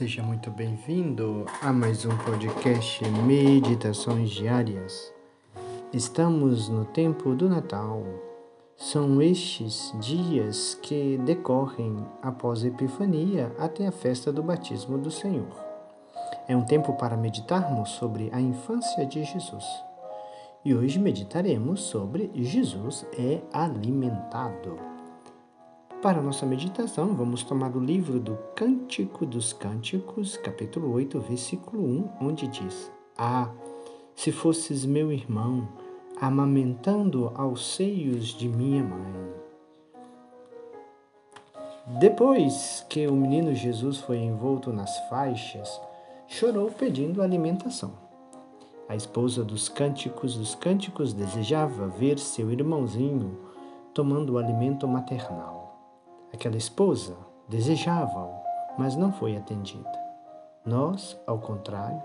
Seja muito bem-vindo a mais um podcast Meditações Diárias. Estamos no tempo do Natal. São estes dias que decorrem após a Epifania até a festa do batismo do Senhor. É um tempo para meditarmos sobre a infância de Jesus. E hoje meditaremos sobre Jesus é alimentado. Para nossa meditação, vamos tomar o livro do Cântico dos Cânticos, capítulo 8, versículo 1, onde diz: Ah, se fosses meu irmão, amamentando aos seios de minha mãe. Depois que o menino Jesus foi envolto nas faixas, chorou pedindo alimentação. A esposa dos cânticos dos cânticos desejava ver seu irmãozinho tomando o alimento maternal. Aquela esposa desejava-o, mas não foi atendida. Nós, ao contrário,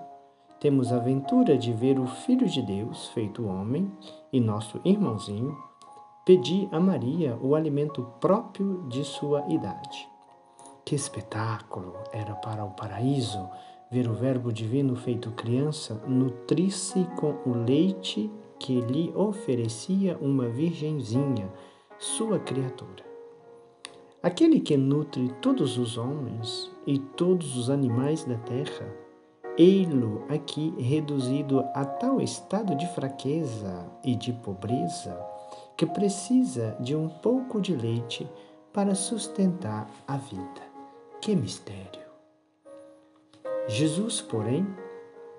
temos a aventura de ver o Filho de Deus, feito homem, e nosso irmãozinho, pedir a Maria o alimento próprio de sua idade. Que espetáculo era para o paraíso ver o Verbo Divino feito criança nutrir-se com o leite que lhe oferecia uma virgenzinha, sua criatura. Aquele que nutre todos os homens e todos os animais da terra, ei-lo aqui reduzido a tal estado de fraqueza e de pobreza que precisa de um pouco de leite para sustentar a vida. Que mistério! Jesus, porém,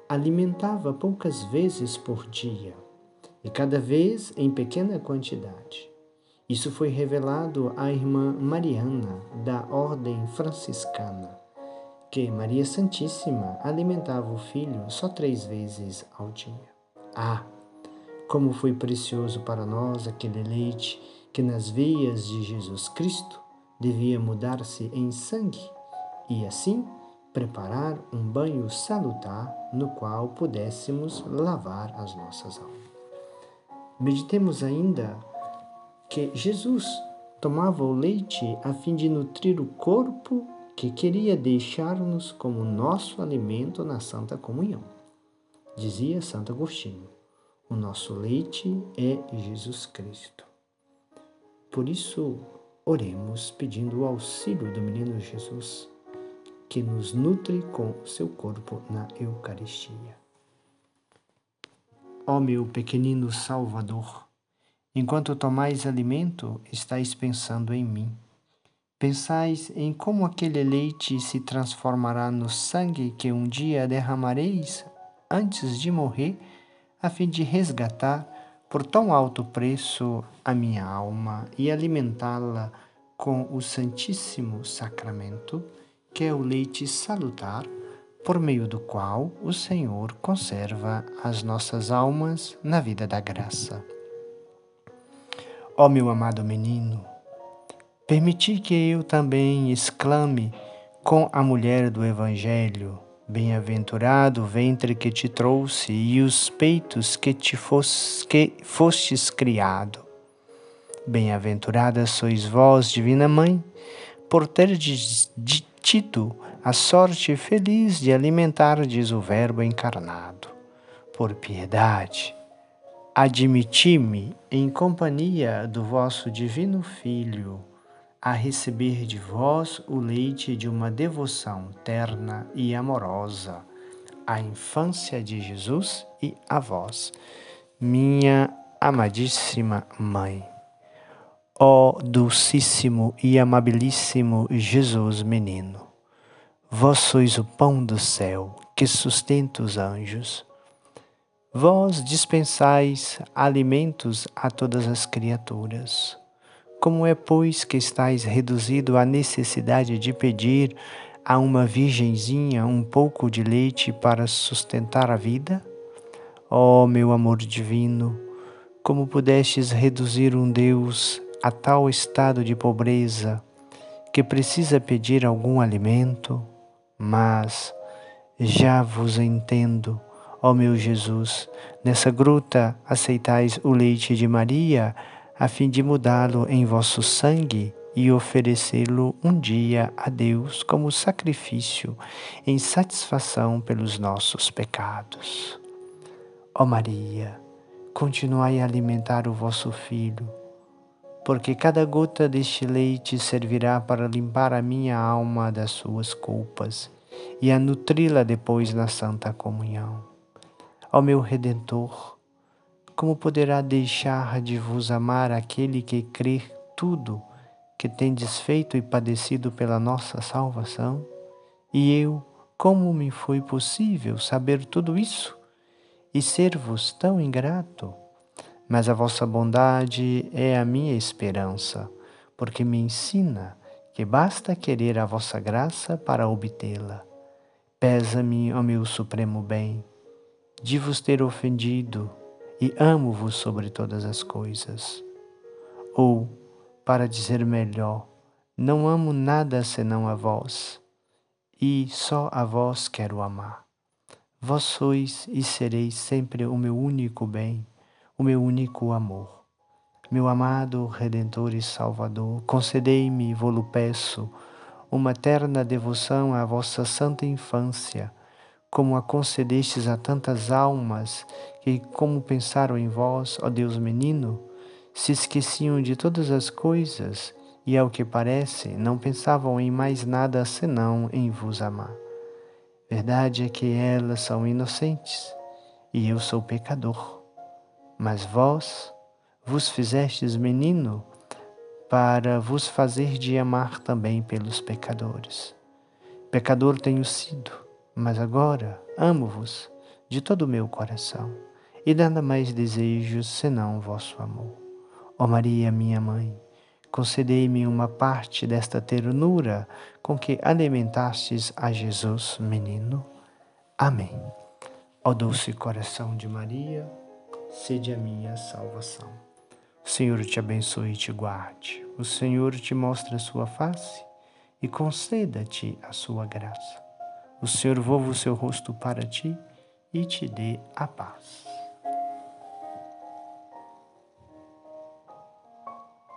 alimentava poucas vezes por dia e cada vez em pequena quantidade. Isso foi revelado à irmã Mariana, da Ordem Franciscana, que Maria Santíssima alimentava o filho só três vezes ao dia. Ah, como foi precioso para nós aquele leite que nas veias de Jesus Cristo devia mudar-se em sangue e assim preparar um banho salutar no qual pudéssemos lavar as nossas almas. Meditemos ainda que Jesus tomava o leite a fim de nutrir o corpo que queria deixar-nos como nosso alimento na Santa Comunhão. Dizia Santo Agostinho: o nosso leite é Jesus Cristo. Por isso, oremos pedindo o auxílio do menino Jesus, que nos nutre com seu corpo na Eucaristia. Ó meu pequenino Salvador, Enquanto tomais alimento, estáis pensando em mim. Pensais em como aquele leite se transformará no sangue que um dia derramareis antes de morrer, a fim de resgatar por tão alto preço a minha alma e alimentá-la com o Santíssimo Sacramento, que é o leite salutar, por meio do qual o Senhor conserva as nossas almas na vida da graça. Ó oh, meu amado menino, permiti que eu também exclame com a mulher do Evangelho: Bem-aventurado o ventre que te trouxe e os peitos que te fos, que fostes criado. Bem-aventurada sois vós, Divina Mãe, por terdes tido a sorte feliz de alimentardes o Verbo encarnado. Por piedade, Admiti-me em companhia do vosso divino Filho a receber de vós o leite de uma devoção terna e amorosa à infância de Jesus e a vós, minha amadíssima Mãe. Ó dulcíssimo e amabilíssimo Jesus menino, vós sois o pão do céu que sustenta os anjos Vós dispensais alimentos a todas as criaturas. Como é, pois, que estáis reduzido à necessidade de pedir a uma virgenzinha um pouco de leite para sustentar a vida? Ó oh, meu amor divino, como pudestes reduzir um Deus a tal estado de pobreza que precisa pedir algum alimento? Mas já vos entendo Ó meu Jesus, nessa gruta aceitais o leite de Maria, a fim de mudá-lo em vosso sangue e oferecê-lo um dia a Deus como sacrifício em satisfação pelos nossos pecados. Ó Maria, continuai a alimentar o vosso filho, porque cada gota deste leite servirá para limpar a minha alma das suas culpas e a nutri-la depois na santa comunhão. Ó meu Redentor, como poderá deixar de vos amar aquele que crê tudo que tendes feito e padecido pela nossa salvação? E eu, como me foi possível saber tudo isso e ser-vos tão ingrato? Mas a vossa bondade é a minha esperança, porque me ensina que basta querer a vossa graça para obtê-la. Pesa-me, ó meu supremo bem, de vos ter ofendido e amo-vos sobre todas as coisas. Ou, para dizer melhor, não amo nada senão a vós, e só a vós quero amar. Vós sois e sereis sempre o meu único bem, o meu único amor. Meu amado Redentor e Salvador, concedei-me, vou-lo peço, uma terna devoção à vossa santa infância, como a concedestes a tantas almas que, como pensaram em vós, ó Deus menino, se esqueciam de todas as coisas e, ao que parece, não pensavam em mais nada senão em vos amar. Verdade é que elas são inocentes e eu sou pecador. Mas vós vos fizestes menino para vos fazer de amar também pelos pecadores. Pecador tenho sido, mas agora amo-vos de todo o meu coração e nada mais desejo senão vosso amor. Ó Maria, minha mãe, concedei-me uma parte desta ternura com que alimentastes a Jesus, menino. Amém. Ó doce coração de Maria, sede a minha salvação. O Senhor te abençoe e te guarde. O Senhor te mostre a sua face e conceda-te a sua graça. O Senhor volva o seu rosto para ti e te dê a paz.